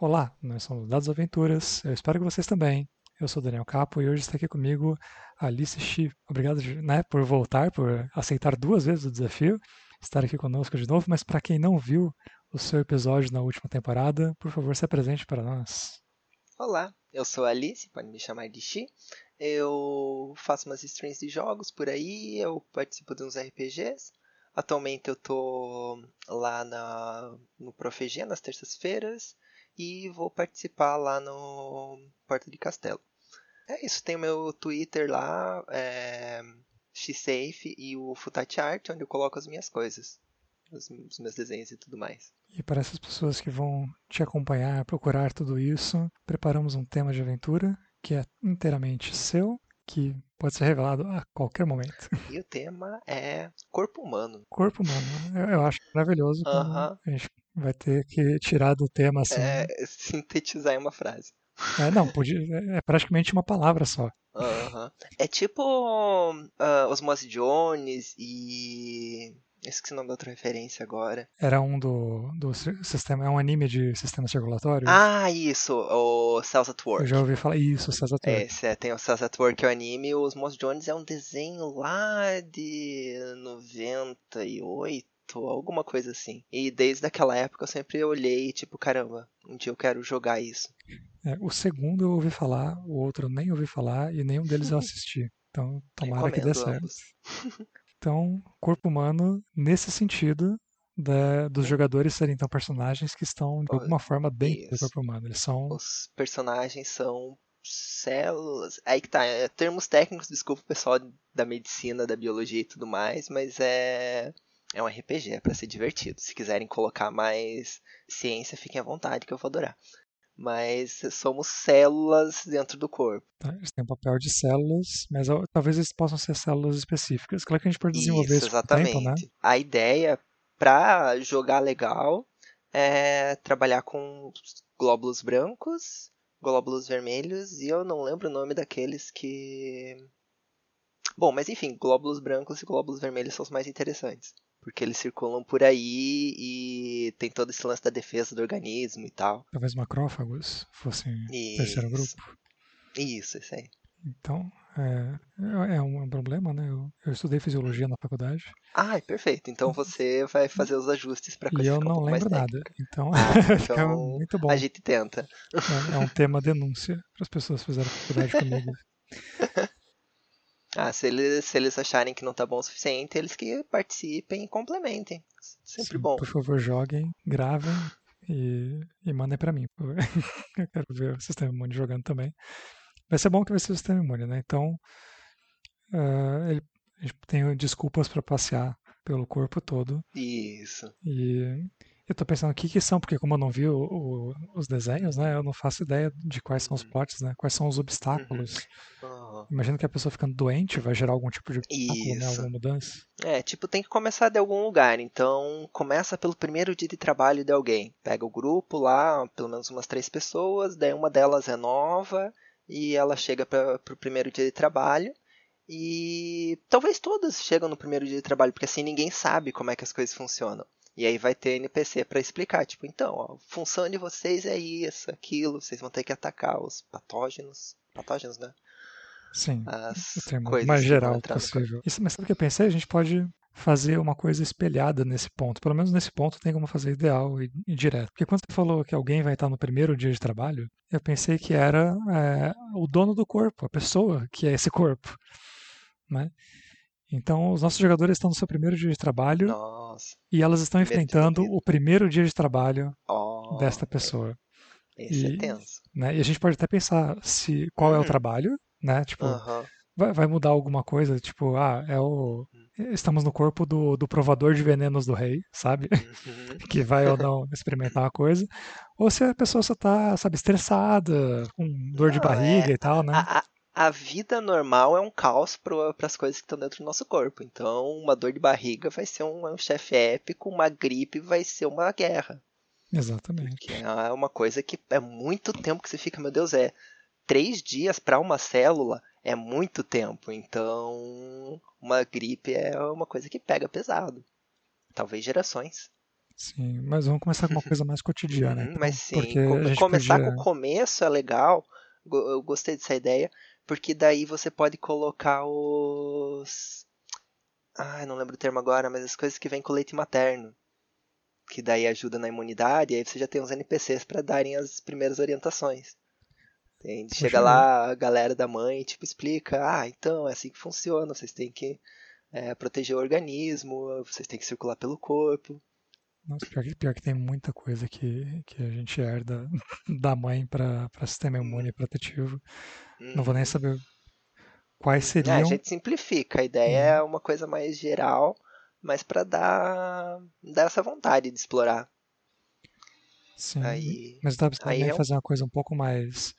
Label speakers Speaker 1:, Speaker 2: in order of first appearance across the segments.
Speaker 1: Olá, nós somos Dados Aventuras, eu espero que vocês também. Eu sou Daniel Capo e hoje está aqui comigo Alice Chi. Obrigado né, por voltar, por aceitar duas vezes o desafio, estar aqui conosco de novo, mas para quem não viu o seu episódio na última temporada, por favor, se apresente para nós.
Speaker 2: Olá, eu sou Alice, pode me chamar de Chi. Eu faço umas streams de jogos por aí, eu participo de uns RPGs. Atualmente eu tô lá na, no Profeg nas terças-feiras e vou participar lá no Porta de Castelo. É isso, tem o meu Twitter lá, é, xsafe e o Futati Art, onde eu coloco as minhas coisas, os, os meus desenhos e tudo mais.
Speaker 1: E para essas pessoas que vão te acompanhar, procurar tudo isso, preparamos um tema de aventura que é inteiramente seu, que pode ser revelado a qualquer momento.
Speaker 2: E o tema é corpo humano.
Speaker 1: Corpo humano. Eu, eu acho maravilhoso. Uh -huh. A gente vai ter que tirar do tema assim.
Speaker 2: É, sintetizar em uma frase.
Speaker 1: É, não, podia, é praticamente uma palavra só.
Speaker 2: Uh -huh. É tipo uh, Osmose Jones e Esqueci o nome da outra referência agora.
Speaker 1: Era um do, do sistema. É um anime de sistema circulatório?
Speaker 2: Ah, isso, o Cells at Work.
Speaker 1: Eu já ouvi falar. Isso, Cells at Work.
Speaker 2: Esse, é, tem o Cells at Work, que é o anime. Os Moss Jones é um desenho lá de 98 alguma coisa assim. E desde aquela época eu sempre olhei, tipo, caramba, um dia eu quero jogar isso.
Speaker 1: É, o segundo eu ouvi falar, o outro eu nem ouvi falar e nenhum deles eu assisti. Então, tomara que dê certo. Então, corpo humano, nesse sentido, da, dos jogadores serem então personagens que estão de alguma forma dentro do corpo humano. Eles são.
Speaker 2: Os personagens são células. Aí que tá, é, termos técnicos, desculpa o pessoal da medicina, da biologia e tudo mais, mas é. É um RPG, é pra ser divertido. Se quiserem colocar mais ciência, fiquem à vontade que eu vou adorar mas somos células dentro do corpo.
Speaker 1: Tá, eles têm um papel de células, mas talvez eles possam ser células específicas. Claro que a gente pode desenvolver isso, exatamente. Tempo, né?
Speaker 2: A ideia para jogar legal é trabalhar com glóbulos brancos, glóbulos vermelhos e eu não lembro o nome daqueles que Bom, mas enfim, glóbulos brancos e glóbulos vermelhos são os mais interessantes porque eles circulam por aí e tem todo esse lance da defesa do organismo e tal.
Speaker 1: Talvez macrófagos fossem o terceiro grupo.
Speaker 2: Isso, isso aí.
Speaker 1: Então, é, é um problema, né? Eu, eu, estudei fisiologia na faculdade.
Speaker 2: Ah, perfeito. Então você vai fazer os ajustes para
Speaker 1: coisa
Speaker 2: E
Speaker 1: eu não
Speaker 2: um
Speaker 1: lembro nada. Então,
Speaker 2: ah,
Speaker 1: então muito bom.
Speaker 2: A gente tenta.
Speaker 1: É, é um tema denúncia para as pessoas que fizeram faculdade comigo.
Speaker 2: Ah, se eles, se eles acharem que não tá bom o suficiente, eles que participem e complementem. Sempre
Speaker 1: Sim,
Speaker 2: bom.
Speaker 1: Por favor, joguem, gravem e, e mandem para mim. Eu quero ver o sistema imune jogando também. Vai ser bom que vai ser o sistema imune, né? Então, uh, ele, a gente tem desculpas para passear pelo corpo todo.
Speaker 2: Isso.
Speaker 1: E eu tô pensando o que que são, porque como eu não vi o, o, os desenhos, né, eu não faço ideia de quais são os uhum. plots, né, quais são os obstáculos. Uhum. Imagino que a pessoa ficando doente vai gerar algum tipo de obstáculo, né, alguma mudança.
Speaker 2: É, tipo, tem que começar de algum lugar, então começa pelo primeiro dia de trabalho de alguém. Pega o grupo lá, pelo menos umas três pessoas, daí uma delas é nova e ela chega para o primeiro dia de trabalho. E talvez todas chegam no primeiro dia de trabalho, porque assim ninguém sabe como é que as coisas funcionam. E aí vai ter NPC para explicar, tipo, então, ó, a função de vocês é isso, aquilo, vocês vão ter que atacar os patógenos, patógenos, né?
Speaker 1: Sim, As o termo mais geral possível. Isso, mas sabe o que eu pensei? A gente pode fazer uma coisa espelhada nesse ponto. Pelo menos nesse ponto tem como fazer ideal e, e, direto. Porque quando você falou que alguém vai estar no primeiro dia de trabalho, eu pensei que era é, o dono do corpo, a pessoa que é esse corpo. Né? Então, os nossos jogadores estão no seu primeiro dia de trabalho
Speaker 2: Nossa.
Speaker 1: e elas estão enfrentando o primeiro dia de trabalho oh, desta pessoa.
Speaker 2: Esse é e, é tenso.
Speaker 1: Né, e a gente pode até pensar se qual é o uhum. trabalho, né? Tipo, vai, vai, mudar alguma coisa, tipo, ah, é o uhum. estamos no corpo do, do provador de venenos do rei, sabe? Uhum. que vai ou não experimentar uma coisa. Ou se a pessoa só tá, sabe, estressada, com dor não, de barriga
Speaker 2: é,
Speaker 1: e tal, né?
Speaker 2: A, a vida normal é um caos para as coisas que estão dentro do nosso corpo. Então, uma dor de barriga vai ser um, um chefe épico, uma gripe vai ser uma guerra.
Speaker 1: Exatamente.
Speaker 2: Que é uma coisa que é muito tempo que você fica, meu Deus, é três dias para uma célula é muito tempo. Então, uma gripe é uma coisa que pega pesado. Talvez gerações.
Speaker 1: Sim, mas vamos começar com uma coisa mais cotidiana.
Speaker 2: Uhum,
Speaker 1: então,
Speaker 2: mas sim, começar podia... com o começo é legal. Eu gostei dessa ideia, porque daí você pode colocar os. Ah, não lembro o termo agora, mas as coisas que vêm com leite materno. Que daí ajuda na imunidade, e aí você já tem uns NPCs para darem as primeiras orientações. Tem, chega lá a galera da mãe tipo, explica, ah, então é assim que funciona, vocês têm que é, proteger o organismo, vocês têm que circular pelo corpo.
Speaker 1: Nossa, pior que, pior que tem muita coisa que, que a gente herda da mãe para sistema imune protetivo. Uhum. Não vou nem uhum. saber quais seriam. É,
Speaker 2: a gente simplifica, a ideia uhum. é uma coisa mais geral, mas para dar, dar essa vontade de explorar.
Speaker 1: Sim, aí, mas dá pra também é fazer uma coisa um pouco mais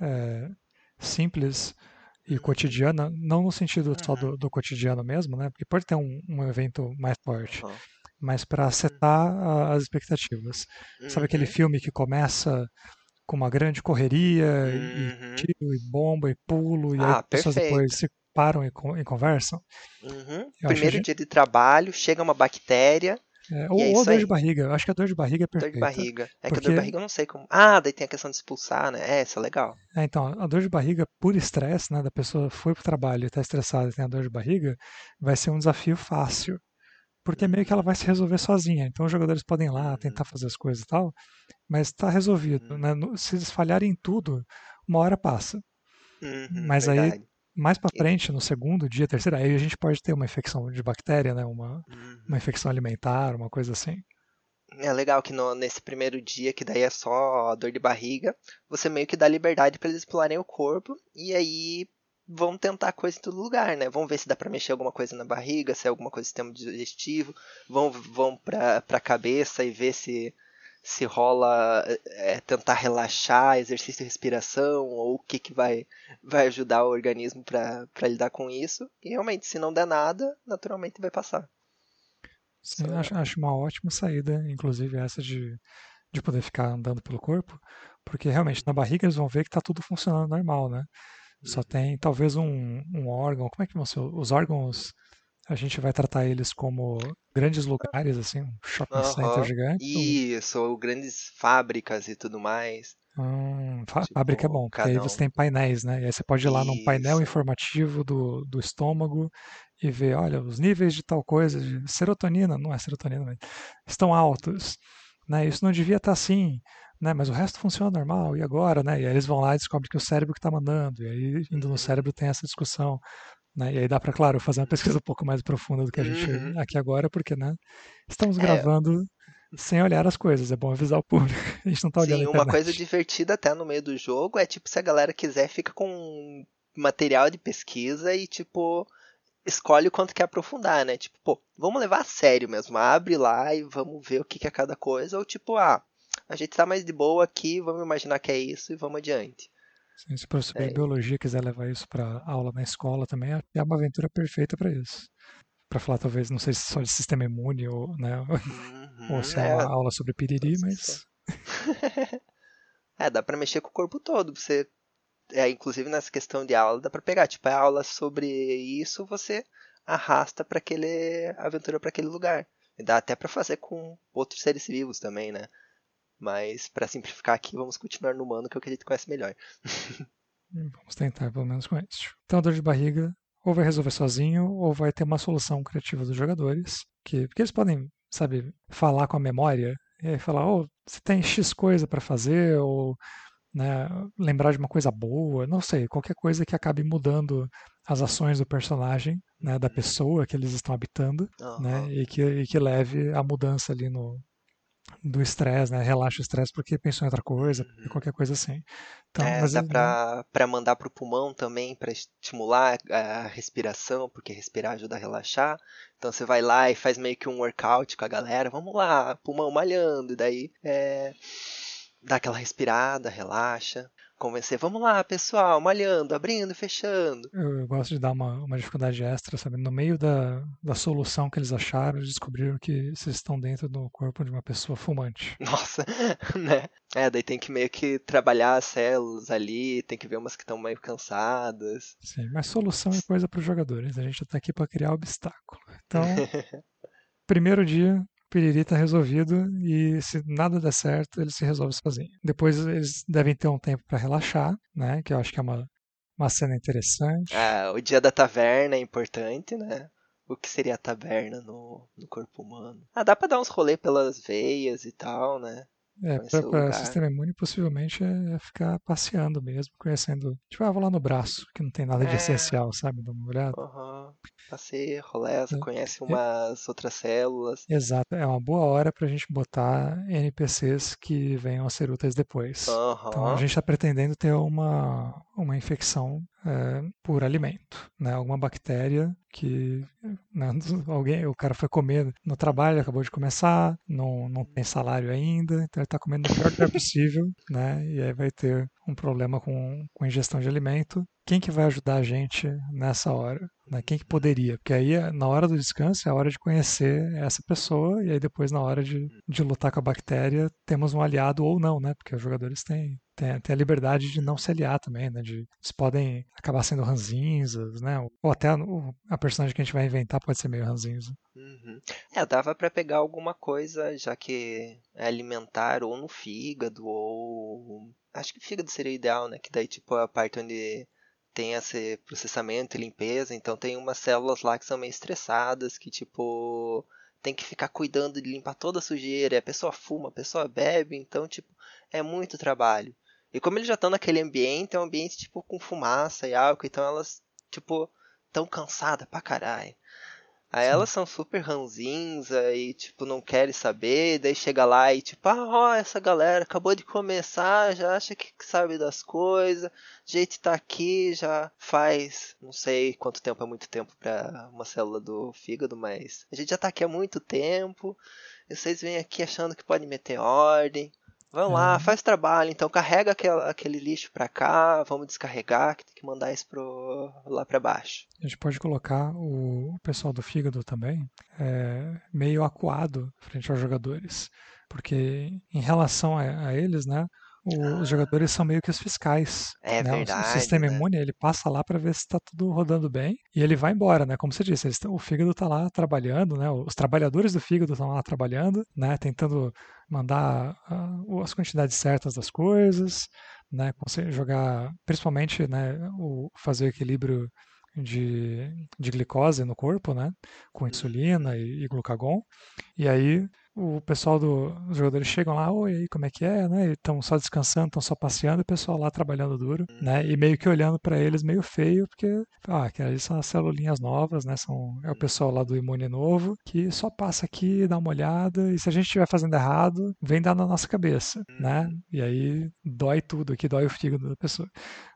Speaker 1: é, simples e cotidiana, não no sentido uhum. só do, uhum. do, cotidiano mesmo, né? Porque pode ter um, um evento mais forte, uhum. Mas para setar uhum. as expectativas. Sabe aquele uhum. filme que começa com uma grande correria e uhum. tiro e bomba e pulo e ah, aí as pessoas depois se param e, e conversam?
Speaker 2: Primeiro dia de trabalho, chega uma bactéria
Speaker 1: é, ou, é ou dor de barriga. Eu acho que a dor de barriga é perfeita.
Speaker 2: Dor de barriga. É porque... que a dor de barriga eu não sei como. Ah, daí tem a questão de expulsar, né? É, isso é legal.
Speaker 1: É, então, a dor de barriga por estresse, né? Da pessoa foi pro trabalho e tá estressada e tem a dor de barriga, vai ser um desafio fácil. Porque meio que ela vai se resolver sozinha. Então os jogadores podem ir lá uhum. tentar fazer as coisas e tal, mas tá resolvido. Uhum. Né? Se eles falharem em tudo, uma hora passa.
Speaker 2: Uhum,
Speaker 1: mas verdade. aí mais para frente, no segundo dia, terceiro, aí a gente pode ter uma infecção de bactéria, né? Uma, uhum. uma infecção alimentar, uma coisa assim.
Speaker 2: É legal que no, nesse primeiro dia, que daí é só dor de barriga, você meio que dá liberdade para eles explorarem o corpo e aí vão tentar coisa em todo lugar, né? Vão ver se dá para mexer alguma coisa na barriga, se é alguma coisa do sistema digestivo, vão, vão para a cabeça e ver se se rola é, tentar relaxar, exercício de respiração, ou o que, que vai, vai ajudar o organismo para lidar com isso. E realmente, se não der nada, naturalmente vai passar.
Speaker 1: Sim, acho, acho uma ótima saída, inclusive essa de, de poder ficar andando pelo corpo, porque realmente na barriga eles vão ver que está tudo funcionando normal, né? Só tem talvez um, um órgão, como é que vão ser? Os órgãos a gente vai tratar eles como grandes lugares, assim, um shopping uhum. center gigante.
Speaker 2: Isso, ou grandes fábricas e tudo mais.
Speaker 1: Hum, tipo, fábrica é bom, porque aí você tem painéis, né? E aí você pode ir lá Isso. num painel informativo do, do estômago e ver, olha, os níveis de tal coisa, de serotonina, não é serotonina, mas estão altos. Né? Isso não devia estar assim, né? mas o resto funciona normal, e agora? Né? E aí eles vão lá e descobrem que o cérebro que está mandando, e aí indo no cérebro tem essa discussão. Né? E aí dá para, claro, fazer uma pesquisa um pouco mais profunda do que a gente uhum. aqui agora, porque né, estamos é, gravando é... sem olhar as coisas, é bom avisar o público. A gente não tá olhando
Speaker 2: Sim, uma coisa divertida até no meio do jogo é tipo se a galera quiser, fica com material de pesquisa e tipo escolhe o quanto quer aprofundar, né? Tipo, pô, vamos levar a sério mesmo, abre lá e vamos ver o que é cada coisa, ou tipo, ah, a gente tá mais de boa aqui, vamos imaginar que é isso e vamos adiante.
Speaker 1: Sim, se o professor é. de biologia quiser levar isso para aula na escola também, é uma aventura perfeita para isso. Para falar, talvez, não sei se só de sistema imune ou, né, uhum, ou se é, é uma aula sobre piriri, mas.
Speaker 2: é, dá para mexer com o corpo todo. Você, é, inclusive nessa questão de aula, dá para pegar. Tipo, é aula sobre isso, você arrasta para aquele aventura para aquele lugar. E dá até para fazer com outros seres vivos também, né? Mas, para simplificar aqui, vamos continuar no humano, que é o que a gente conhece melhor.
Speaker 1: Hum, vamos tentar, pelo menos com isso. Então, a dor de barriga ou vai resolver sozinho, ou vai ter uma solução criativa dos jogadores. Que, porque eles podem, sabe, falar com a memória e aí falar, oh, você tem X coisa para fazer, ou né, lembrar de uma coisa boa, não sei, qualquer coisa que acabe mudando as ações do personagem, né, da pessoa que eles estão habitando, uhum. né, e que, e que leve a mudança ali no, do estresse, né? Relaxa o estresse porque pensou em outra coisa, uhum. qualquer coisa assim.
Speaker 2: Então, é, dá pra, pra mandar pro pulmão também, para estimular a respiração, porque respirar ajuda a relaxar. Então você vai lá e faz meio que um workout com a galera, vamos lá, pulmão malhando, e daí é, dá aquela respirada, relaxa convencer, vamos lá, pessoal, malhando, abrindo, fechando.
Speaker 1: Eu, gosto de dar uma, uma dificuldade extra, sabe? No meio da, da solução que eles acharam, eles descobriram que vocês estão dentro do corpo de uma pessoa fumante.
Speaker 2: Nossa, né? É, daí tem que meio que trabalhar as células ali, tem que ver umas que estão meio cansadas.
Speaker 1: Sim, mas solução é coisa para os jogadores, a gente está aqui para criar obstáculo. Então, primeiro dia, piriri tá resolvido e se nada der certo, ele se resolve sozinho. Depois eles devem ter um tempo para relaxar, né? Que eu acho que é uma, uma cena interessante.
Speaker 2: Ah, o dia da taverna é importante, né? O que seria a taberna no, no corpo humano? Ah, dá pra dar uns rolê pelas veias e tal, né?
Speaker 1: É, para sistema imune possivelmente é ficar passeando mesmo, conhecendo. Tipo, ah, vou lá no braço, que não tem nada de é. essencial, sabe? Dá uma olhada.
Speaker 2: Uhum. Passeia, roleza, é. conhece é. umas é. outras células.
Speaker 1: Exato, é uma boa hora pra gente botar NPCs que venham a ser úteis depois.
Speaker 2: Uhum.
Speaker 1: Então a gente tá pretendendo ter uma, uma infecção é, por alimento, né? Alguma bactéria que né, alguém, o cara foi comer no trabalho, acabou de começar, não, não tem salário ainda, então ele está comendo o pior que é possível, né? E aí vai ter um problema com, com ingestão de alimento. Quem que vai ajudar a gente nessa hora? Né? Quem que poderia? Porque aí, na hora do descanso, é a hora de conhecer essa pessoa, e aí depois, na hora de, de lutar com a bactéria, temos um aliado ou não, né? Porque os jogadores têm, têm, têm a liberdade de não se aliar também, né? De, eles podem acabar sendo ranzinzas, né? Ou até a, a personagem que a gente vai inventar pode ser meio ranzinza.
Speaker 2: Uhum. É, dava para pegar alguma coisa, já que é alimentar ou no fígado, ou Acho que fígado seria ideal, né? Que daí, tipo, a parte onde tem esse processamento e limpeza, então tem umas células lá que são meio estressadas, que, tipo, tem que ficar cuidando de limpar toda a sujeira, a pessoa fuma, a pessoa bebe, então, tipo, é muito trabalho. E como eles já estão naquele ambiente, é um ambiente, tipo, com fumaça e álcool, então elas, tipo, tão cansadas pra caralho. Aí Sim. elas são super ranzinza e, tipo, não querem saber. Daí chega lá e, tipo, ah, ó, essa galera acabou de começar, já acha que sabe das coisas. Jeito tá aqui, já faz, não sei quanto tempo é muito tempo para uma célula do fígado, mas a gente já tá aqui há muito tempo. E vocês vêm aqui achando que pode meter ordem. Vamos lá, faz trabalho, então carrega aquele, aquele lixo para cá, vamos descarregar, que tem que mandar isso pro, lá para baixo.
Speaker 1: A gente pode colocar o, pessoal do fígado também é, meio acuado frente aos jogadores, porque em relação a, a eles, né, os jogadores são meio que os fiscais.
Speaker 2: É
Speaker 1: né?
Speaker 2: verdade.
Speaker 1: O, sistema
Speaker 2: né?
Speaker 1: imune ele passa lá para ver se está tudo rodando bem e ele vai embora, né? Como você disse, eles, o fígado está lá trabalhando, né? Os trabalhadores do fígado estão lá trabalhando, né? Tentando mandar uh, as quantidades certas das coisas, né? Jogar, principalmente, né? O fazer o equilíbrio de, de glicose no corpo, né? Com insulina e, e glucagon. E aí o pessoal dos do, jogadores chegam lá, oi, aí, como é que é, né? Estão só descansando, estão só passeando, e o pessoal lá trabalhando duro, né? E meio que olhando para eles meio feio, porque, ah, que ali são as celulinhas novas, né? São, é o pessoal lá do imune novo, que só passa aqui, dá uma olhada, e se a gente estiver fazendo errado, vem dar na nossa cabeça, né? E aí dói tudo, aqui dói o fígado da pessoa,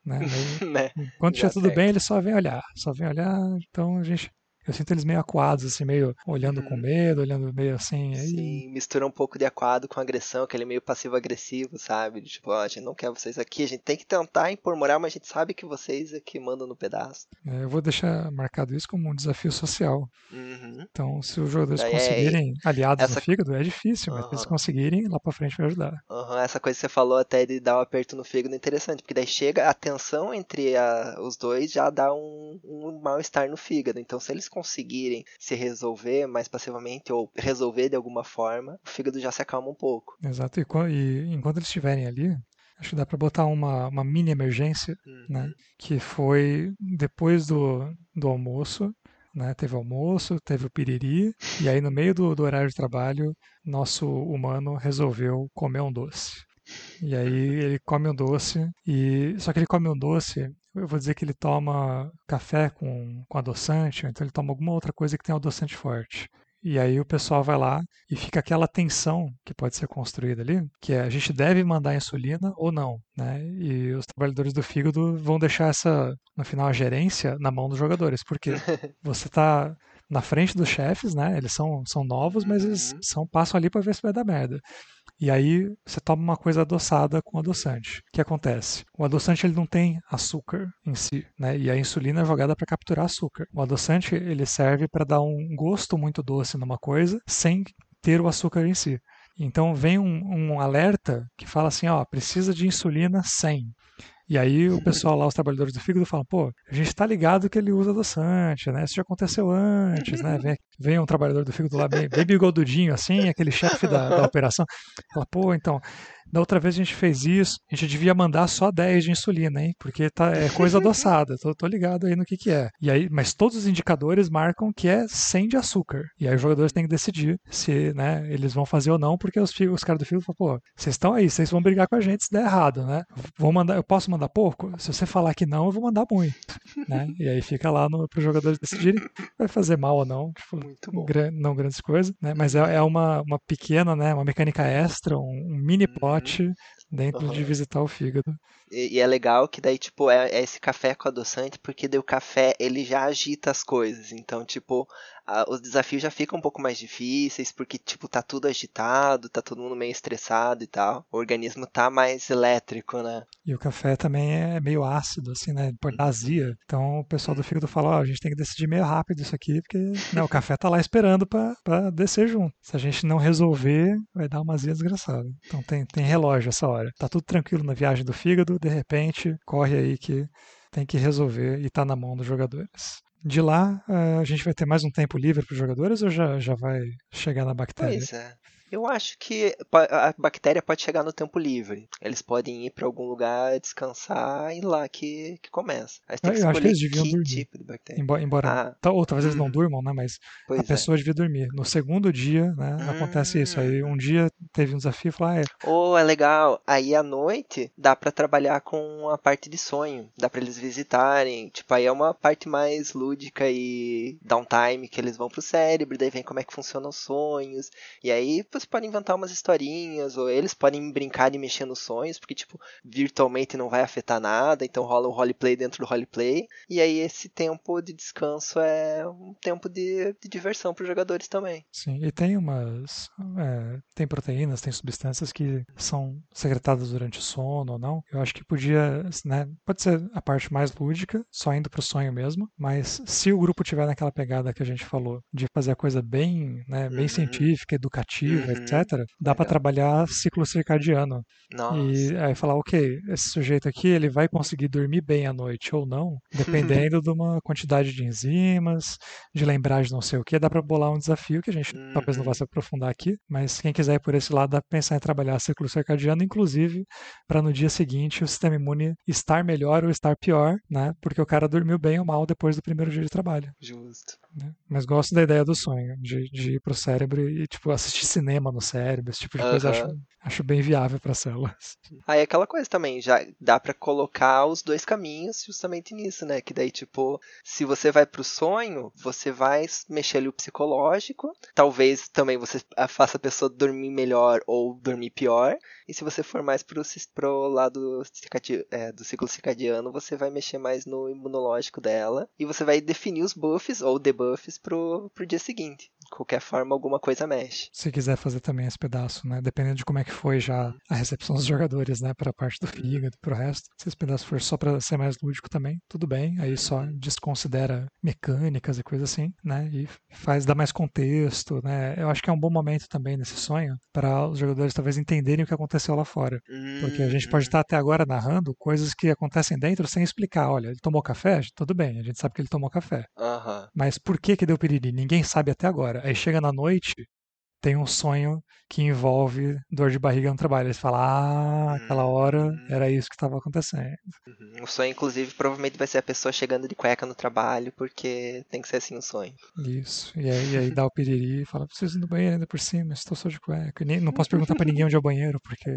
Speaker 1: né?
Speaker 2: né?
Speaker 1: Quando estiver tudo bem, eles só vêm olhar, só vêm olhar, então a gente eu sinto eles meio aquados, assim, meio olhando com uhum. medo, olhando meio assim. Aí...
Speaker 2: Sim, mistura um pouco de aquado com agressão, aquele meio passivo-agressivo, sabe? Tipo, ó, a gente não quer vocês aqui, a gente tem que tentar impor moral, mas a gente sabe que vocês é que mandam no pedaço.
Speaker 1: É, eu vou deixar marcado isso como um desafio social.
Speaker 2: Uhum.
Speaker 1: Então, se os jogadores Daí, conseguirem é... aliados essa... no fígado, é difícil, mas uhum. se eles conseguirem, lá pra frente vai ajudar.
Speaker 2: Uhum. Essa coisa que você falou até de dar um aperto no fígado é interessante, porque daí chega a tensão entre a... os dois já dá um, um mal-estar no fígado. Então, se eles conseguirem se resolver mais passivamente ou resolver de alguma forma, o fígado já se acalma um pouco.
Speaker 1: Exato, e, e enquanto eles estiverem ali, acho que dá para botar uma, uma mini emergência, uhum. né? Que foi depois do, do almoço, né? Teve almoço, teve o piriri, e aí no meio do, do horário de trabalho, nosso humano resolveu comer um doce. E aí ele come um doce, e só que ele come um doce eu vou dizer que ele toma café com, com adoçante, ou então ele toma alguma outra coisa que tem adoçante forte. E aí o pessoal vai lá e fica aquela tensão que pode ser construída ali, que é a gente deve mandar insulina ou não, né? E os trabalhadores do fígado vão deixar essa, no final, a gerência na mão dos jogadores, porque você está na frente dos chefes, né? Eles são, são novos, mas eles uhum. são, passam ali para ver se vai dar merda. E aí você toma uma coisa adoçada com adoçante. O que acontece? O adoçante ele não tem açúcar em si, né? E a insulina é jogada para capturar açúcar. O adoçante ele serve para dar um gosto muito doce numa coisa sem ter o açúcar em si. Então vem um, um alerta que fala assim, ó, precisa de insulina 100. E aí o pessoal lá, os trabalhadores do fígado, falam, pô, a gente tá ligado que ele usa adoçante, né? Isso já aconteceu antes, né? Vem, vem um trabalhador do fígado lá bem, bem bigodudinho, assim, aquele chefe da, da operação. Fala, pô, então, da outra vez a gente fez isso, a gente devia mandar só 10 de insulina, hein? Porque tá, é coisa adoçada, tô, tô, ligado aí no que que é. E aí, mas todos os indicadores marcam que é 100 de açúcar. E aí os jogadores têm que decidir se, né, eles vão fazer ou não, porque os, os caras do filme falam, pô, vocês estão aí, vocês vão brigar com a gente se der errado, né? Vou mandar, eu posso mandar pouco? Se você falar que não, eu vou mandar muito, né? E aí fica lá para os jogadores decidirem vai fazer mal ou não, tipo,
Speaker 2: muito bom.
Speaker 1: não grandes coisas, né? Mas é, é uma, uma pequena, né, uma mecânica extra, um, um mini plot uhum. dentro uhum. de visitar o fígado.
Speaker 2: E, e, é legal que daí, tipo, é, é, esse café com adoçante, porque daí o café, ele já agita as coisas. Então, tipo, a, os desafios já ficam um pouco mais difíceis, porque, tipo, tá tudo agitado, tá todo mundo meio estressado e tal. O organismo tá mais elétrico, né?
Speaker 1: E o café também é meio ácido, assim, né? Pode dar azia. Então, o pessoal do fígado fala, ó, oh, a gente tem que decidir meio rápido isso aqui, porque né, o café tá lá esperando pra, pra descer junto. Se a gente não resolver, vai dar uma azia desgraçada. Então, tem, tem relógio essa hora. Tá tudo tranquilo na viagem do fígado, de repente, corre aí que tem que resolver e está na mão dos jogadores. De lá, eh, a gente vai ter mais um tempo livre para os jogadores ou já, já vai chegar na bactéria?
Speaker 2: Pois é. Eu acho que a bactéria pode chegar no tempo livre. Eles podem ir para algum lugar descansar e lá que, que começa.
Speaker 1: Aí tem que eu acho que eles deviam dormir. Tipo de bactéria. Embora, embora ah. ou talvez eles não hum. durmam, né? Mas pois a é. pessoa é. devia dormir. No segundo dia, né? Hum. Acontece isso. Aí um dia teve um desafio e falou, ah, é.
Speaker 2: Oh, é legal. Aí à noite dá para trabalhar com a parte de sonho. Dá para eles visitarem. Tipo, aí é uma parte mais lúdica e downtime que eles vão pro cérebro. Daí vem como é que funcionam os sonhos. E aí você pode inventar umas historinhas, ou eles podem brincar e mexer nos sonhos, porque, tipo, virtualmente não vai afetar nada, então rola um roleplay dentro do roleplay. E aí esse tempo de descanso é um tempo de, de diversão para os jogadores também.
Speaker 1: Sim, e tem umas. É, tem proteínas, tem substâncias que são secretadas durante o sono ou não. Eu acho que podia, né? Pode ser a parte mais lúdica, só indo pro sonho mesmo, mas se o grupo tiver naquela pegada que a gente falou, de fazer a coisa bem, né, bem uhum. científica, educativa, uhum. etc., dá para trabalhar ciclo circadiano.
Speaker 2: Nossa.
Speaker 1: E aí falar, ok, esse sujeito aqui ele vai conseguir dormir bem à noite ou não, dependendo de uma quantidade de enzimas, de lembrar de não sei o que, dá para bolar um desafio que a gente uhum. talvez não vá se aprofundar aqui, mas quem quiser ir por esse lado dá pra pensar em trabalhar ciclo circadiano, inclusive para no dia seguinte o sistema imune estar melhor ou estar pior, né? Porque o cara dormiu bem ou mal depois do primeiro dia de trabalho.
Speaker 2: Justo.
Speaker 1: Né? Mas gosto da ideia do sonho, de, de ir pro cérebro e tipo assistir cinema no cérebro, esse tipo de uhum. coisa acho, acho bem viável para células.
Speaker 2: Aí aquela coisa também, já dá para colocar os dois caminhos justamente nisso, né? Que daí, tipo, se você vai pro sonho, você vai mexer ali o psicológico, talvez também você faça a pessoa dormir melhor ou dormir pior, e se você for mais pro, pro lado é, do ciclo circadiano, você vai mexer mais no imunológico dela, e você vai definir os buffs ou debuffs pro, pro dia seguinte. De qualquer forma, alguma coisa mexe.
Speaker 1: Se quiser fazer também esse pedaço, né? Dependendo de como é que foi já a recepção dos jogadores, né? Para a parte do fígado, para o resto. Se esse pedaço for só para ser mais lúdico também, tudo bem. Aí só desconsidera mecânicas e coisas assim, né? E faz dar mais contexto, né? Eu acho que é um bom momento também nesse sonho para os jogadores talvez entenderem o que aconteceu lá fora. Porque a gente pode uhum. estar até agora narrando coisas que acontecem dentro sem explicar. Olha, ele tomou café? Tudo bem, a gente sabe que ele tomou café.
Speaker 2: Uhum.
Speaker 1: Mas por que que deu piriri? Ninguém sabe até agora. Aí chega na noite, tem um sonho que envolve dor de barriga no trabalho. Eles falam, ah, aquela hora uhum. era isso que estava acontecendo.
Speaker 2: Uhum. O sonho, inclusive, provavelmente vai ser a pessoa chegando de cueca no trabalho, porque tem que ser assim o sonho.
Speaker 1: Isso. E aí, aí dá o piriri e fala, preciso ir no banheiro ainda por cima, estou só de cueca. Não posso perguntar para ninguém onde é o banheiro, porque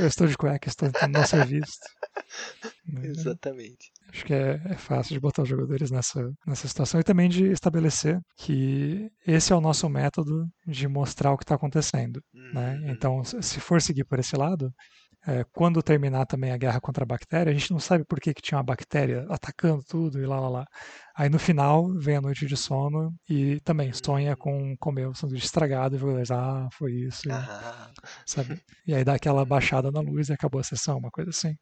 Speaker 1: eu estou de cueca, estou no serviço.
Speaker 2: Exatamente.
Speaker 1: Acho que é, é, fácil de botar os jogadores nessa, nessa situação e também de estabelecer que esse é o nosso método de mostrar o que está acontecendo. Né? Uhum. Então, se for seguir por esse lado, é, quando terminar também a guerra contra a bactéria, a gente não sabe por que, que tinha uma bactéria atacando tudo e lá lá lá. Aí no final vem a noite de sono e também sonha com comer o sanduíche estragado e jogadores, ah, foi isso,
Speaker 2: Ah.
Speaker 1: sabe? E aí dá aquela baixada na luz e acabou a sessão, uma coisa assim.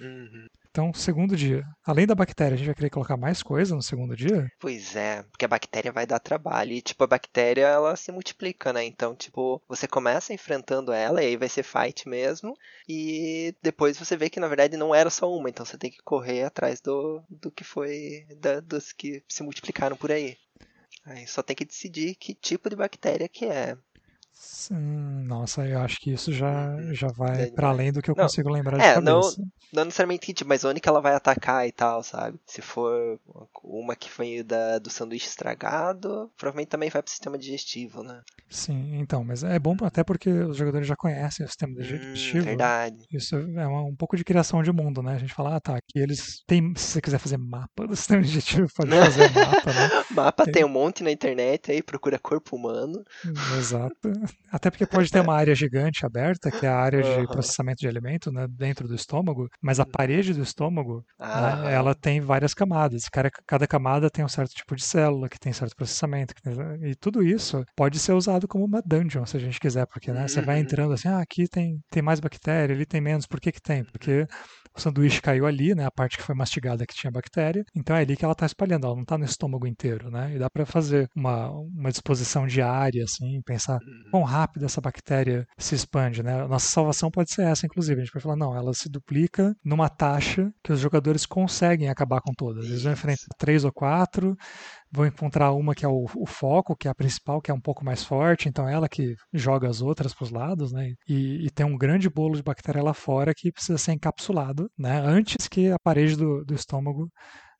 Speaker 2: Uhum.
Speaker 1: Então, segundo dia. Além da bactéria, a gente vai querer colocar mais coisa no segundo dia?
Speaker 2: Pois é, porque a bactéria vai dar trabalho. E, tipo, a bactéria, ela se multiplica, né? Então, tipo, você começa enfrentando ela, e aí vai ser fight mesmo. E depois você vê que, na verdade, não era só uma. Então, você tem que correr atrás do, do que foi, da, dos que se multiplicaram por aí. Aí só tem que decidir que tipo de bactéria que é.
Speaker 1: Sim, nossa, eu acho que isso já, uhum. já vai para além do que eu
Speaker 2: não,
Speaker 1: consigo lembrar de
Speaker 2: é,
Speaker 1: cabeça.
Speaker 2: Não, não necessariamente tipo, mas onde que ela vai atacar e tal, sabe? Se for uma que foi da, do sanduíche estragado, provavelmente também vai pro sistema digestivo, né?
Speaker 1: Sim, então, mas é bom até porque os jogadores já conhecem o sistema digestivo.
Speaker 2: Hum, verdade.
Speaker 1: Isso é uma, um pouco de criação de mundo, né? A gente fala, ah, tá, aqui eles têm, se você quiser fazer mapa do sistema digestivo, pode fazer mapa, né?
Speaker 2: mapa tem... tem um monte na internet aí, procura corpo humano.
Speaker 1: Exato. Até porque pode ter uma área gigante aberta, que é a área de processamento de alimento, né, dentro do estômago, mas a uhum. parede do estômago, né, ela tem várias camadas. Cada, cada camada tem um certo tipo de célula, que tem certo processamento. Tem, e tudo isso pode ser usado como uma dungeon, se a gente quiser, porque né, você vai uhum. entrando assim, ah, aqui tem, tem mais bactéria, ali tem menos. Por que que tem? Porque o sanduíche caiu ali, né? A parte que foi mastigada que tinha bactéria. Então é ali que ela está espalhando, ela não está no estômago inteiro, né? E dá para fazer uma, uma disposição diária, assim, pensar uhum. quão rápido essa bactéria se expande, né? Nossa salvação pode ser essa, inclusive. A gente pode falar, não, ela se duplica numa taxa que os jogadores conseguem acabar com todas. Eles vão enfrentar três ou quatro, vão encontrar uma que é o, o, foco, que é a principal, que é um pouco mais forte, então é ela que joga as outras para os lados, né? E, e, tem um grande bolo de bactéria lá fora que precisa ser encapsulado, né? Antes que a parede do, do estômago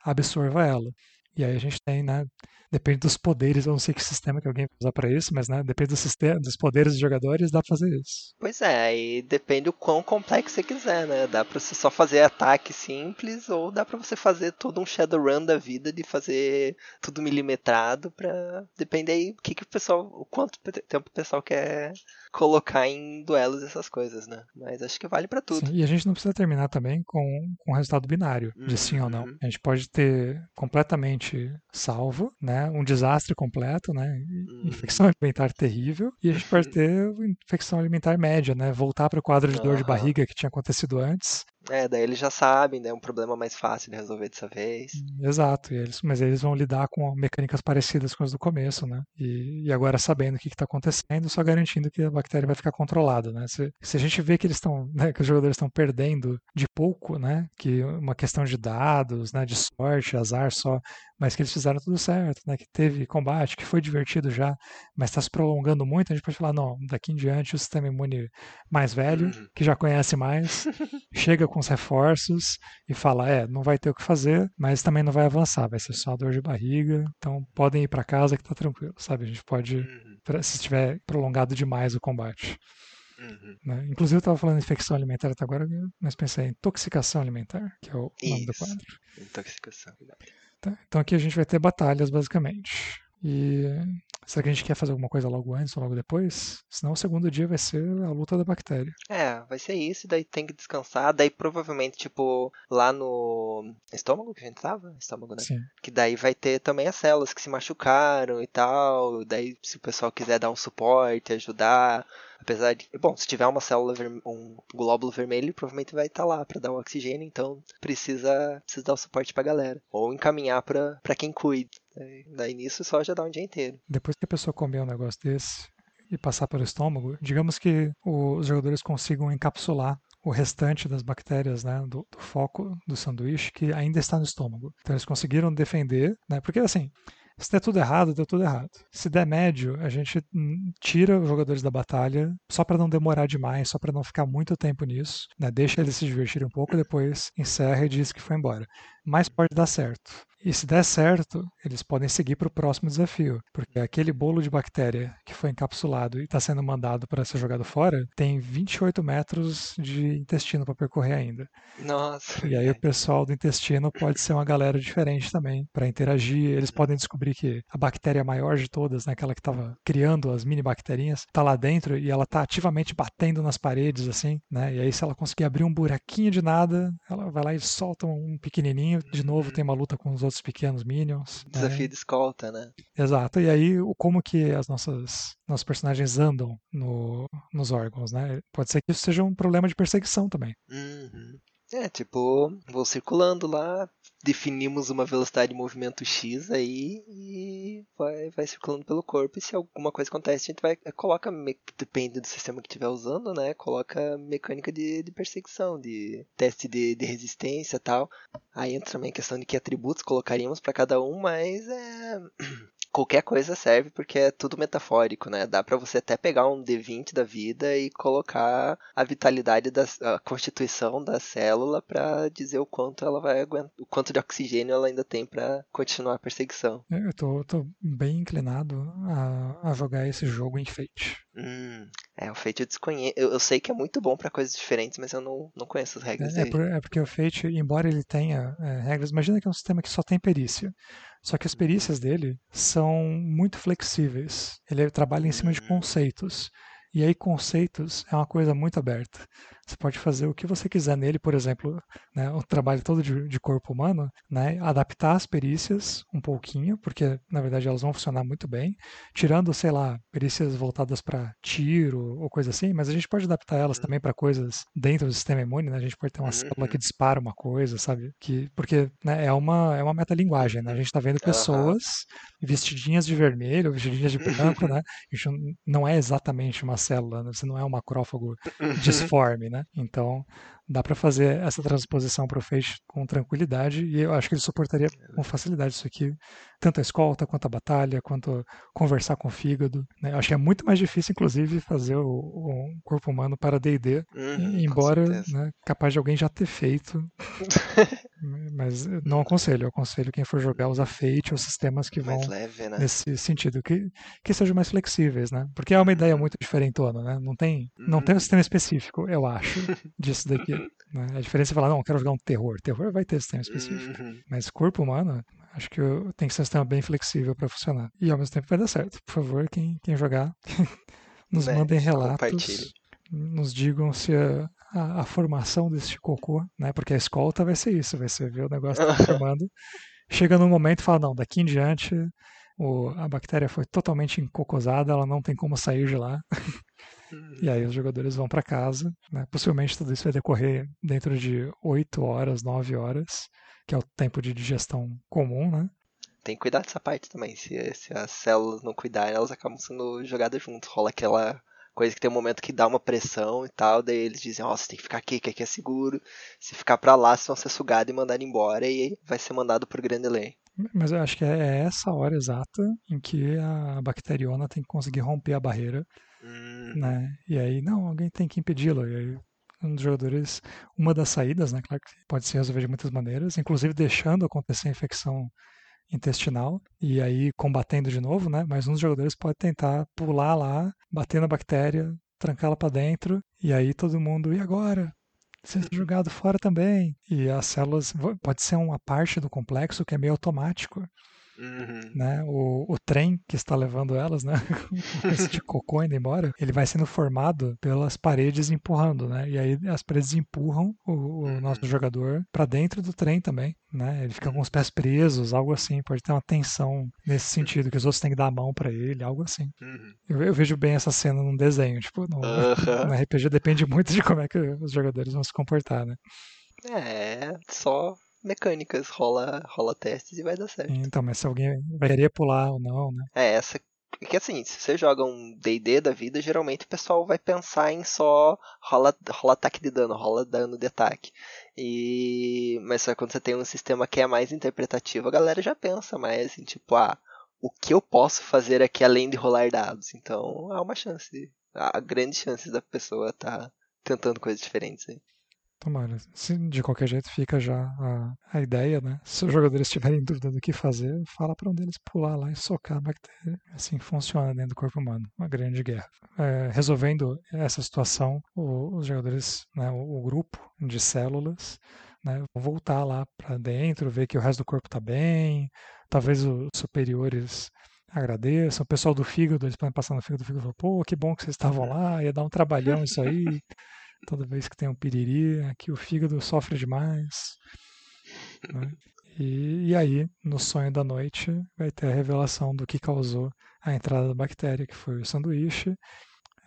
Speaker 1: absorva ela. E aí a gente tem, né? Depende dos poderes, eu não sei que sistema que alguém vai usar para isso, mas né, depende do sistema, dos poderes dos jogadores, dá pra fazer isso.
Speaker 2: Pois é, e depende o quão complexo você quiser, né? Dá pra você só fazer ataque simples, ou dá pra você fazer todo um Shadowrun da vida de fazer tudo milimetrado pra. Depende aí o que, que o pessoal. o quanto tempo o pessoal quer colocar em duelos essas coisas, né? Mas acho que vale para tudo.
Speaker 1: Sim, e a gente não precisa terminar também com, com resultado binário, de sim ou não. Uhum. A gente pode ter completamente salvo, né? Um desastre completo, né? Uhum. Infecção alimentar terrível. E a gente pode ter infecção alimentar média, né? Voltar para o quadro de dor de barriga que tinha acontecido antes.
Speaker 2: É, daí eles já sabem, né? É um problema mais fácil de resolver dessa vez.
Speaker 1: Exato, eles, mas eles vão lidar com mecânicas parecidas com as do começo, né? E, e agora sabendo o que está acontecendo, só garantindo que a bactéria vai ficar controlada, né? Se, se a gente vê que eles estão, né, que os jogadores estão perdendo de pouco, né? Que uma questão de dados, né? De sorte, azar só, mas que eles fizeram tudo certo, né? Que teve combate, que foi divertido já, mas está se prolongando muito, a gente pode falar, não, daqui em diante o sistema imune mais velho, uhum. que já conhece mais, chega com os reforços e fala, é, não vai ter o que fazer, mas também não vai avançar, vai ser só dor de barriga, então podem ir para casa que tá tranquilo, sabe? A gente pode, uhum. se estiver prolongado demais o combate. Uhum. Né? Inclusive, eu estava falando de infecção alimentar até agora, mas pensei em intoxicação alimentar, que é o Isso. nome do quadro.
Speaker 2: Intoxicação.
Speaker 1: Tá? Então aqui a gente vai ter batalhas, basicamente. E será que a gente quer fazer alguma coisa logo antes ou logo depois? Senão o segundo dia vai ser a luta da bactéria.
Speaker 2: É, vai ser isso, daí tem que descansar. Daí provavelmente, tipo, lá no estômago que a gente tava? Estômago, né?
Speaker 1: Sim.
Speaker 2: Que daí vai ter também as células que se machucaram e tal. Daí, se o pessoal quiser dar um suporte, ajudar. Apesar de. Bom, se tiver uma célula, um glóbulo vermelho, provavelmente vai estar tá lá para dar o oxigênio, então precisa, precisa dar o suporte pra galera. Ou encaminhar pra quem cuida. Daí nisso só já dá um dia inteiro.
Speaker 1: Depois que a pessoa comer um negócio desse e passar pelo estômago, digamos que os jogadores consigam encapsular o restante das bactérias né, do, do, foco do sanduíche que ainda está no estômago. Então eles conseguiram defender, né, porque assim, se der tudo errado, deu tudo errado. Se der médio, a gente tira os jogadores da batalha só para não demorar demais, só para não ficar muito tempo nisso. Né? Deixa eles se divertirem um pouco, depois encerra e diz que foi embora. Mas pode dar certo. E se der certo, eles podem seguir para o próximo desafio, porque aquele bolo de bactéria que foi encapsulado e está sendo mandado para ser jogado fora tem 28 metros de intestino para percorrer ainda.
Speaker 2: Nossa.
Speaker 1: E aí o pessoal do intestino pode ser uma galera diferente também para interagir. Eles podem descobrir que a bactéria maior de todas, né, aquela que estava criando as mini bacterinhas, está lá dentro e ela está ativamente batendo nas paredes assim, né? E aí se ela conseguir abrir um buraquinho de nada, ela vai lá e solta um pequenininho. De novo tem uma luta com os outros pequenos minions.
Speaker 2: Desafio né? de escolta, né?
Speaker 1: Exato. E aí, como que as nossas nossos personagens andam no, nos órgãos, né? Pode ser que isso seja um problema de perseguição também.
Speaker 2: Uhum. É, tipo, vou circulando lá, definimos uma velocidade de movimento X aí e vai, vai circulando pelo corpo. E se alguma coisa acontece, a gente vai. Coloca, depende do sistema que estiver usando, né? Coloca mecânica de, de perseguição, de teste de, de resistência tal. Aí entra também a questão de que atributos colocaríamos para cada um, mas é qualquer coisa serve porque é tudo metafórico, né? Dá para você até pegar um D20 da vida e colocar a vitalidade da a constituição da célula para dizer o quanto ela vai aguentar, o quanto de oxigênio ela ainda tem para continuar a perseguição.
Speaker 1: É, eu tô, tô bem inclinado a, a, jogar esse jogo em Fate.
Speaker 2: Hum, é, o Fate eu desconheço. Eu, eu sei que é muito bom para coisas diferentes, mas eu não, não conheço as regras
Speaker 1: é, é dele. É, porque o Fate, embora ele tenha é, regras, imagina que é um sistema que só tem perícia. Só que as perícias dele são muito flexíveis. Ele trabalha em cima de hum. conceitos. E aí, conceitos é uma coisa muito aberta. Você pode fazer o que você quiser nele, por exemplo, né, o trabalho todo de, de, corpo humano, né, adaptar as perícias um pouquinho, porque na verdade elas vão funcionar muito bem, tirando, sei lá, perícias voltadas para tiro ou coisa assim, mas a gente pode adaptar elas uhum. também para coisas dentro do sistema imune, né? A gente pode ter uma célula que uhum. dispara uma coisa, sabe? Que, porque né, é uma, é uma metalinguagem, né? A gente está vendo pessoas vestidinhas de vermelho, vestidinhas de branco, né? Gente não é exatamente uma célula, né? você não é um macrófago uhum. disforme, né? Né? Então dá para fazer essa transposição para o Fate com tranquilidade e eu acho que ele suportaria com facilidade isso aqui, tanto a escolta quanto a batalha, quanto conversar com o fígado. Né? Eu acho que é muito mais difícil, inclusive, fazer o, o corpo humano para D&D, uhum, embora né, capaz de alguém já ter feito. Mas não aconselho, eu aconselho quem for jogar usar Fate ou sistemas que vão
Speaker 2: leve, né?
Speaker 1: nesse sentido, que, que sejam mais flexíveis, né? Porque é uma ideia uhum. muito diferentona, né? Não tem, não tem um uhum. sistema específico, eu acho, disso daqui. Né? A diferença é falar, não, quero jogar um terror. Terror vai ter sistema específico. Uhum. Mas corpo humano, acho que tem que ser um sistema bem flexível para funcionar. E ao mesmo tempo vai dar certo. Por favor, quem, quem jogar, nos né? mandem relatos. Nos digam se a, a, a, formação desse cocô, né? Porque a escolta vai ser isso, vai ser ver o negócio tá formando. Chega num momento e fala, não, daqui em diante o, a bactéria foi totalmente encocosada, ela não tem como sair de lá. E aí os jogadores vão para casa. Né? Possivelmente tudo isso vai decorrer dentro de 8 horas, 9 horas, que é o tempo de digestão comum, né?
Speaker 2: Tem que cuidar dessa parte também. Se, se as células não cuidarem, elas acabam sendo jogadas junto. Rola aquela coisa que tem um momento que dá uma pressão e tal, daí eles dizem, ó, oh, você tem que ficar aqui, que aqui é seguro. Se ficar para lá, vocês vão ser sugados e mandados embora e vai ser mandado pro grande lei.
Speaker 1: Mas eu acho que é essa hora exata em que a bacteriona tem que conseguir romper a barreira Hum. Né? E aí, não, alguém tem que impedi-lo. E aí, um dos jogadores, uma das saídas, né, claro que pode se resolver de muitas maneiras, inclusive deixando acontecer a infecção intestinal e aí combatendo de novo, né? Mas um dos jogadores pode tentar pular lá, bater na bactéria, trancá-la para dentro e aí todo mundo, e agora? Ser jogado fora também. E as células pode ser uma parte do complexo que é meio automático. Uhum. Né? O, o trem que está levando elas, né? esse de cocô indo embora, ele vai sendo formado pelas paredes empurrando, né? E aí as paredes empurram o, o uhum. nosso jogador para dentro do trem também, né? Ele fica com os pés presos, algo assim. Pode ter uma tensão nesse sentido, que os outros têm que dar a mão para ele, algo assim. Uhum. Eu, eu, vejo bem essa cena num desenho, tipo, no, no RPG depende muito de como é que os jogadores vão se comportar, né?
Speaker 2: É, só mecânicas, rola, rola testes e vai dar certo.
Speaker 1: Então, mas se alguém vai querer pular ou não, né?
Speaker 2: É, essa. Que assim, se você joga um DD da vida, geralmente o pessoal vai pensar em só rola, rola ataque de dano, rola dano de ataque. E. Mas só quando você tem um sistema que é mais interpretativo, a galera já pensa mais assim, tipo, ah, o que eu posso fazer aqui além de rolar dados? Então há uma chance. Há grandes chances da pessoa estar tá tentando coisas diferentes aí.
Speaker 1: Tomara. De qualquer jeito fica já a, a ideia, né? Se os jogadores tiverem dúvida do que fazer, fala para um deles pular lá e socar a bactéria. Assim funciona dentro do corpo humano. Uma grande guerra. É, resolvendo essa situação, o, os jogadores, né, o, o, grupo de células, né, voltar lá para dentro, ver que o resto do corpo está bem. Talvez os superiores agradeçam. O pessoal do fígado, eles podem passar no fígado do fígado falar, pô, que bom que vocês estavam lá, ia dar um trabalhão isso aí. Toda vez que tem um piriri, aqui o fígado sofre demais. Né? E, e aí, no sonho da noite, vai ter a revelação do que causou a entrada da bactéria, que foi o sanduíche.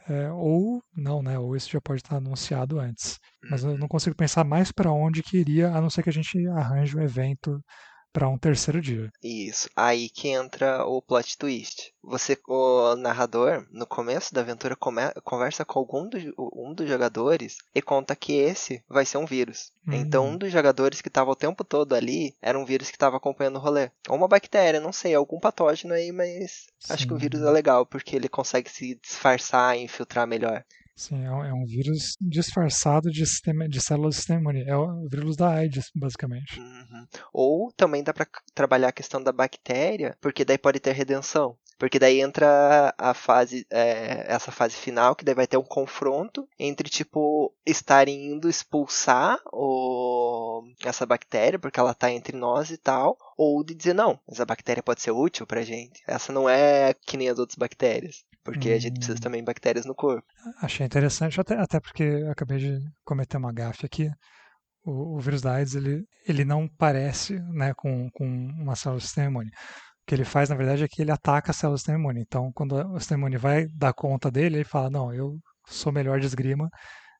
Speaker 1: É, ou não, né? Ou isso já pode estar anunciado antes. Mas eu não consigo pensar mais para onde que iria, a não ser que a gente arranje um evento para um terceiro dia.
Speaker 2: Isso. Aí que entra o plot twist. Você, o narrador, no começo da aventura, come, conversa com algum do, um dos jogadores e conta que esse vai ser um vírus. Uhum. Então, um dos jogadores que estava o tempo todo ali era um vírus que estava acompanhando o rolê. Ou uma bactéria, não sei, algum patógeno aí, mas Sim. acho que o vírus é legal, porque ele consegue se disfarçar e infiltrar melhor.
Speaker 1: Sim, é um, é um vírus disfarçado de, sistema, de células do sistema imune. É o vírus da AIDS, basicamente.
Speaker 2: Uhum. Ou também dá para trabalhar a questão da bactéria, porque daí pode ter redenção. Porque daí entra a fase, é, essa fase final, que daí vai ter um confronto entre, tipo, estarem indo expulsar o, essa bactéria, porque ela tá entre nós e tal, ou de dizer, não, essa bactéria pode ser útil pra gente. Essa não é que nem as outras bactérias. Porque hum. a gente precisa hum. também de bactérias no corpo.
Speaker 1: Achei interessante, até, até porque acabei de cometer uma gafe aqui. O, o, vírus da AIDS, ele, ele não parece né, com, com uma célula do sistema imune que ele faz, na verdade, é que ele ataca a célula do sistema imune. Então, quando o sistema imune vai dar conta dele, ele fala, não, eu sou melhor de esgrima,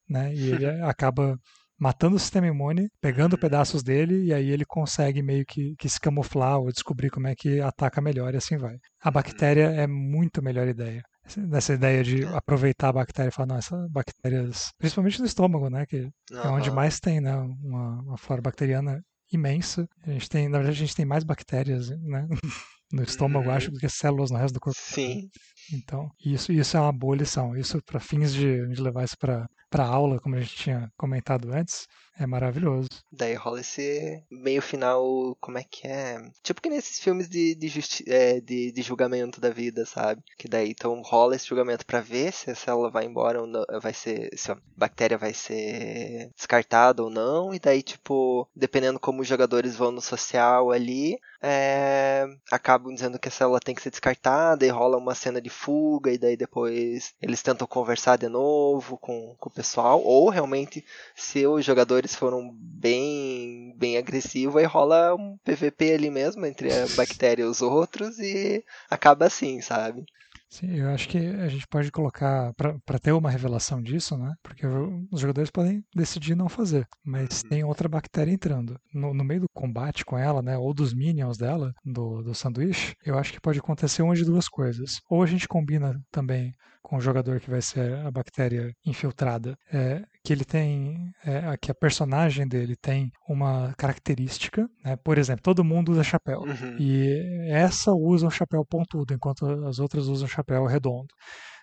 Speaker 1: né? E ele acaba matando o sistema imune, pegando pedaços dele, e aí ele consegue meio que, que se camuflar ou descobrir como é que ataca melhor e assim vai. A uhum. bactéria é muito melhor ideia dessa ideia de aproveitar a bactéria e falar, não, essas bactérias, principalmente no estômago, né, que uhum. é onde mais tem, né, uma, uma flora bacteriana imensa. A gente tem, na verdade, a gente tem mais bactérias, né? no estômago, uhum. acho, do que células no resto do corpo.
Speaker 2: Sim.
Speaker 1: Então, isso, isso é uma boa lição. Isso, para fins de, de levar isso para aula, como a gente tinha comentado antes, é maravilhoso.
Speaker 2: Daí rola esse meio final, como é que é? Tipo que nesses filmes de, de, justi é, de, de, julgamento da vida, sabe? Que daí então rola esse julgamento para ver se a célula vai embora ou não, vai ser, se a bactéria vai ser descartada ou não, e daí tipo, dependendo como os jogadores vão no social ali, é, acabam dizendo que a célula tem que ser descartada e rola uma cena de fuga e daí depois eles tentam conversar de novo com, com o pessoal ou realmente se os jogadores foram bem bem agressivos aí rola um PVP ali mesmo entre a bactéria e os outros e acaba assim, sabe?
Speaker 1: Sim, eu acho que a gente pode colocar, para ter uma revelação disso, né? Porque os jogadores podem decidir não fazer, mas uhum. tem outra bactéria entrando. No, no, meio do combate com ela, né? Ou dos minions dela, do, do sanduíche, eu acho que pode acontecer uma de duas coisas. Ou a gente combina também com o jogador que vai ser a bactéria infiltrada, é, que ele tem, é, que a personagem dele tem uma característica, né? por exemplo, todo mundo usa chapéu uhum. e essa usa um chapéu pontudo, enquanto as outras usam chapéu redondo.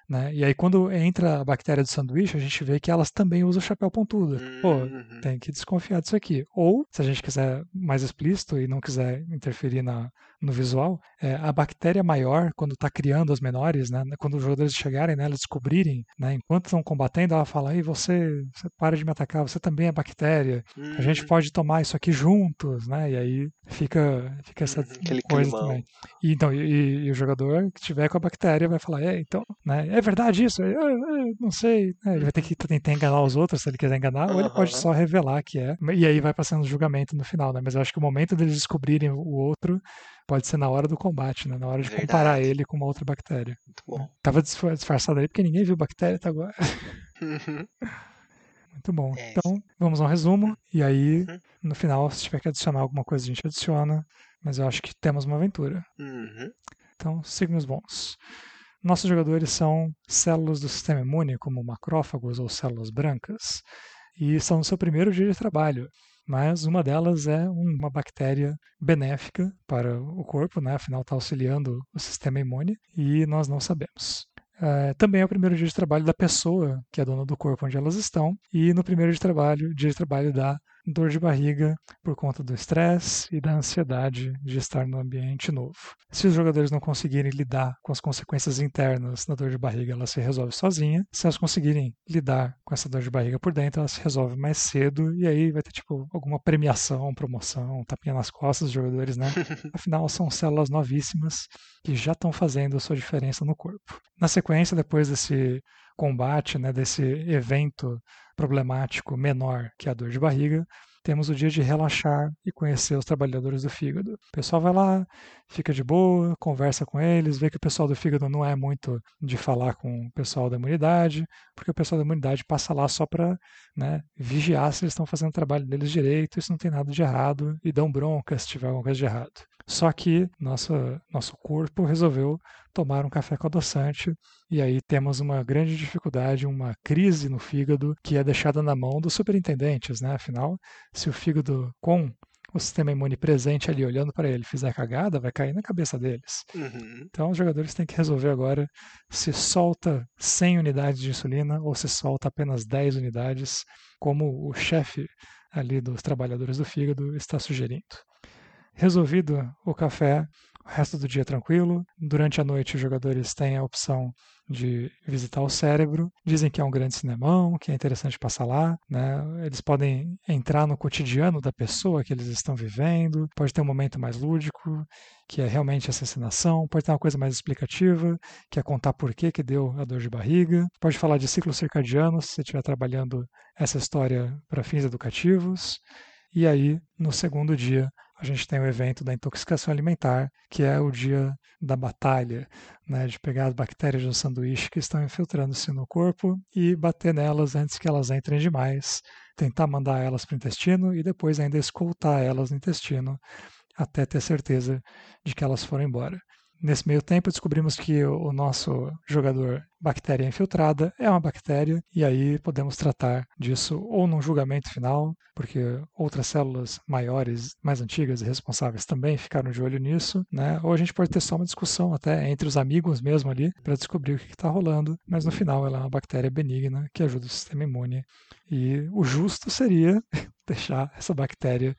Speaker 1: Né? E aí, quando entra a bactéria do sanduíche, a gente vê que elas também usam chapéu pontudo. Pô, uhum. tem que desconfiar disso aqui. Ou, se a gente quiser mais explícito e não quiser interferir na, no visual, é, a bactéria maior, quando está criando as menores, né, quando os jogadores chegarem, né, elas descobrirem, né, enquanto estão combatendo, ela fala: aí você, você para de me atacar, você também é bactéria, uhum. a gente uhum. pode tomar isso aqui juntos, né? E aí fica, fica essa uhum, coisa climão. também. E, então, e, e, o jogador que tiver com a bactéria vai falar: é, então, né, é verdade isso? Eu, eu, eu não sei. Né, ele vai ter que tentar enganar os outros se ele quiser enganar, uhum. ou ele pode só revelar que é. E aí vai passando o julgamento no final, né? Mas eu acho que o momento deles descobrirem o outro pode ser na hora do combate, né? Na hora de Verdade. comparar ele com uma outra bactéria.
Speaker 2: Muito bom.
Speaker 1: Tava disfarçado aí porque ninguém viu bactéria até agora. Uhum. Muito bom. É então, vamos ao resumo. E aí, uhum. no final, se tiver que adicionar alguma coisa, a gente adiciona. Mas eu acho que temos uma aventura.
Speaker 2: Uhum.
Speaker 1: Então, signos bons. Nossos jogadores são células do sistema imune, como macrófagos ou células brancas, e estão no seu primeiro dia de trabalho mas uma delas é uma bactéria benéfica para o corpo, né? afinal está auxiliando o sistema imune e nós não sabemos. É, também é o primeiro dia de trabalho da pessoa que é dona do corpo onde elas estão e no primeiro dia de trabalho, dia de trabalho da dor de barriga por conta do estresse e da ansiedade de estar no ambiente novo. Se os jogadores não conseguirem lidar com as consequências internas da dor de barriga, ela se resolve sozinha. Se elas conseguirem lidar com essa dor de barriga por dentro, ela se resolve mais cedo e aí vai ter tipo alguma premiação, promoção, tapinha nas costas dos jogadores, né? Afinal, são células novíssimas que já estão fazendo a sua diferença no corpo. Na sequência, depois desse combate, né, desse evento problemático menor que a dor de barriga, temos o dia de relaxar e conhecer os trabalhadores do fígado. O pessoal vai lá, fica de boa, conversa com eles, vê que o pessoal do fígado não é muito de falar com o pessoal da imunidade, porque o pessoal da imunidade passa lá só para né, vigiar se eles estão fazendo o trabalho deles direito, isso não tem nada de errado, e dão bronca se tiver alguma coisa de errado. Só que nosso, nosso corpo resolveu tomar um café com adoçante e aí temos uma grande dificuldade, uma crise no fígado que é deixada na mão dos superintendentes, né? Afinal, se o fígado com o sistema imune presente ali olhando para ele fizer cagada, vai cair na cabeça deles. Uhum. Então os jogadores têm que resolver agora se solta 100 unidades de insulina ou se solta apenas 10 unidades, como o chefe ali dos trabalhadores do fígado está sugerindo. Resolvido o café, o resto do dia tranquilo. Durante a noite, os jogadores têm a opção de visitar o cérebro. Dizem que é um grande cinemão, que é interessante passar lá. Né? Eles podem entrar no cotidiano da pessoa que eles estão vivendo. Pode ter um momento mais lúdico, que é realmente assassinação. Pode ter uma coisa mais explicativa, que é contar por que, que deu a dor de barriga. Pode falar de ciclo circadiano, se você estiver trabalhando essa história para fins educativos. E aí, no segundo dia, a gente tem o evento da intoxicação alimentar, que é o dia da batalha, né, de pegar as bactérias do sanduíche que estão infiltrando-se no corpo e bater nelas antes que elas entrem demais, tentar mandar elas para o intestino e depois ainda escoltar elas no intestino até ter certeza de que elas foram embora. Nesse meio tempo, descobrimos que o nosso jogador bactéria infiltrada é uma bactéria, e aí podemos tratar disso ou num julgamento final, porque outras células maiores, mais antigas e responsáveis também ficaram de olho nisso, né? ou a gente pode ter só uma discussão até entre os amigos mesmo ali para descobrir o que está rolando, mas no final ela é uma bactéria benigna que ajuda o sistema imune. E o justo seria deixar essa bactéria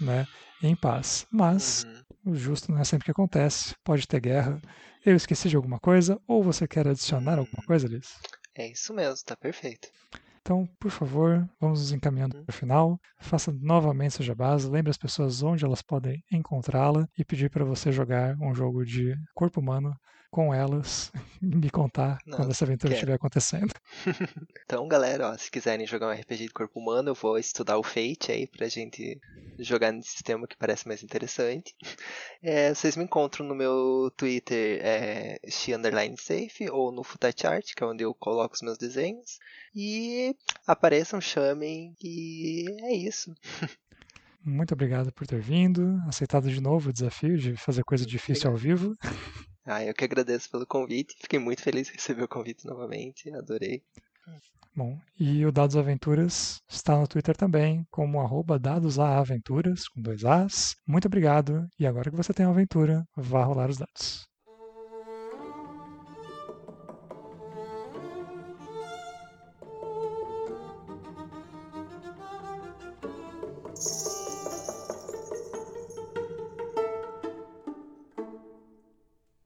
Speaker 1: né, em paz. Mas uhum. O justo não é sempre que acontece, pode ter guerra. Eu esqueci de alguma coisa, ou você quer adicionar alguma coisa, Liz?
Speaker 2: É isso mesmo, tá perfeito.
Speaker 1: Então, por favor, vamos nos encaminhando para o final. Faça novamente sua base, lembre as pessoas onde elas podem encontrá-la e pedir para você jogar um jogo de corpo humano com elas e me contar Nossa, quando essa aventura estiver acontecendo.
Speaker 2: então, galera, ó, se quiserem jogar um RPG de corpo humano, eu vou estudar o Fate aí pra gente jogar nesse sistema que parece mais interessante. É, vocês me encontram no meu Twitter, é, Safe, ou no Futachart, que é onde eu coloco os meus desenhos. E apareçam, chamem, e é isso.
Speaker 1: Muito obrigado por ter vindo, aceitado de novo o desafio de fazer coisa difícil ao vivo.
Speaker 2: Ah, eu que agradeço pelo convite. Fiquei muito feliz de receber o convite novamente. Adorei.
Speaker 1: Bom, e o Dados Aventuras está no Twitter também, como arroba com dois As. Muito obrigado, e agora que você tem uma aventura, vá rolar os dados.